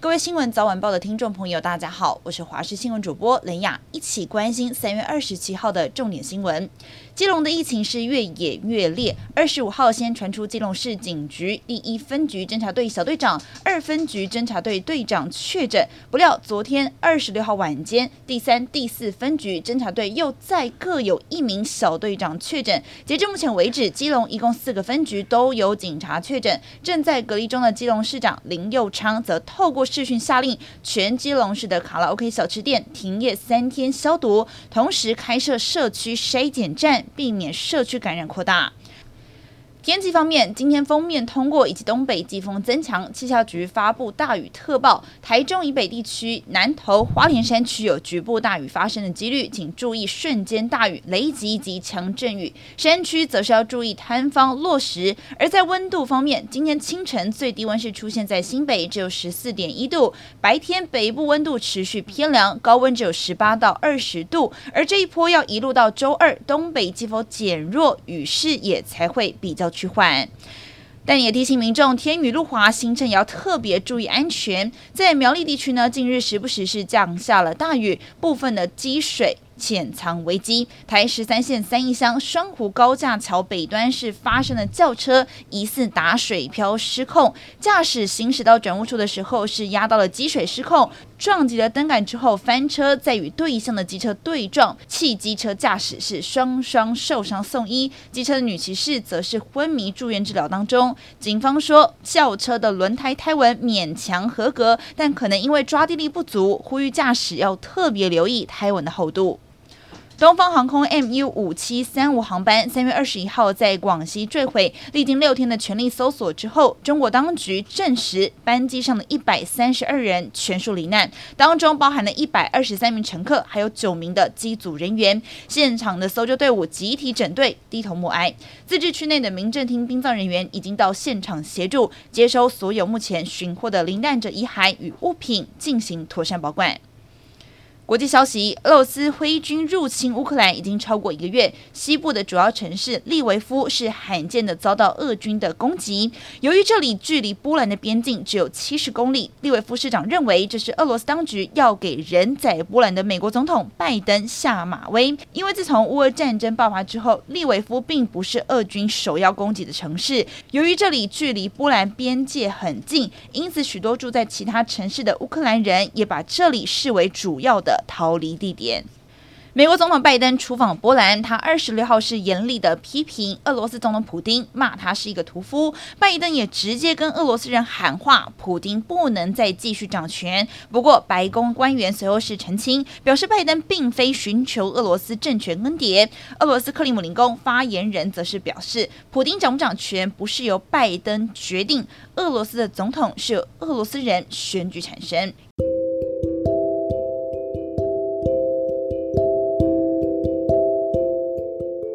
各位新闻早晚报的听众朋友，大家好，我是华视新闻主播雷雅，一起关心三月二十七号的重点新闻。基隆的疫情是越演越烈。二十五号先传出基隆市警局第一分局侦查队小队长、二分局侦查队队长确诊，不料昨天二十六号晚间，第三、第四分局侦查队又再各有一名小队长确诊。截至目前为止，基隆一共四个分局都有警察确诊。正在隔离中的基隆市长林佑昌则透过视讯下令，全基隆市的卡拉 OK 小吃店停业三天消毒，同时开设社区筛检站。避免社区感染扩大。天气方面，今天封面通过以及东北季风增强，气象局发布大雨特报。台中以北地区、南投、花莲山区有局部大雨发生的几率，请注意瞬间大雨、雷击及强阵雨。山区则是要注意摊方落石。而在温度方面，今天清晨最低温是出现在新北，只有十四点一度；白天北部温度持续偏凉，高温只有十八到二十度。而这一波要一路到周二，东北季风减弱，雨势也才会比较去换，但也提醒民众，天雨路滑，行程也要特别注意安全。在苗栗地区呢，近日时不时是降下了大雨，部分的积水。潜藏危机，台十三线三义乡双湖高架桥北端是发生了轿车疑似打水漂失控，驾驶行驶到转弯处的时候是压到了积水失控，撞击了灯杆之后翻车，再与对向的机车对撞，汽机车驾驶是双双受伤送医，机车的女骑士则是昏迷住院治疗当中。警方说，轿车的轮胎胎纹勉强合格，但可能因为抓地力不足，呼吁驾驶要特别留意胎纹的厚度。东方航空 MU 五七三五航班三月二十一号在广西坠毁，历经六天的全力搜索之后，中国当局证实班机上的一百三十二人全数罹难，当中包含了一百二十三名乘客，还有九名的机组人员。现场的搜救队伍集体整队低头默哀，自治区内的民政厅殡葬人员已经到现场协助接收所有目前寻获的罹难者遗骸与物品进行妥善保管。国际消息：俄罗斯挥军入侵乌克兰已经超过一个月，西部的主要城市利维夫是罕见的遭到俄军的攻击。由于这里距离波兰的边境只有七十公里，利维夫市长认为这是俄罗斯当局要给人在波兰的美国总统拜登下马威。因为自从乌俄战争爆发之后，利维夫并不是俄军首要攻击的城市。由于这里距离波兰边界很近，因此许多住在其他城市的乌克兰人也把这里视为主要的。逃离地点。美国总统拜登出访波兰，他二十六号是严厉的批评俄罗斯总统普丁，骂他是一个屠夫。拜登也直接跟俄罗斯人喊话，普丁不能再继续掌权。不过，白宫官员随后是澄清，表示拜登并非寻求俄罗斯政权更迭。俄罗斯克里姆林宫发言人则是表示，普丁掌不掌权不是由拜登决定，俄罗斯的总统是由俄罗斯人选举产生。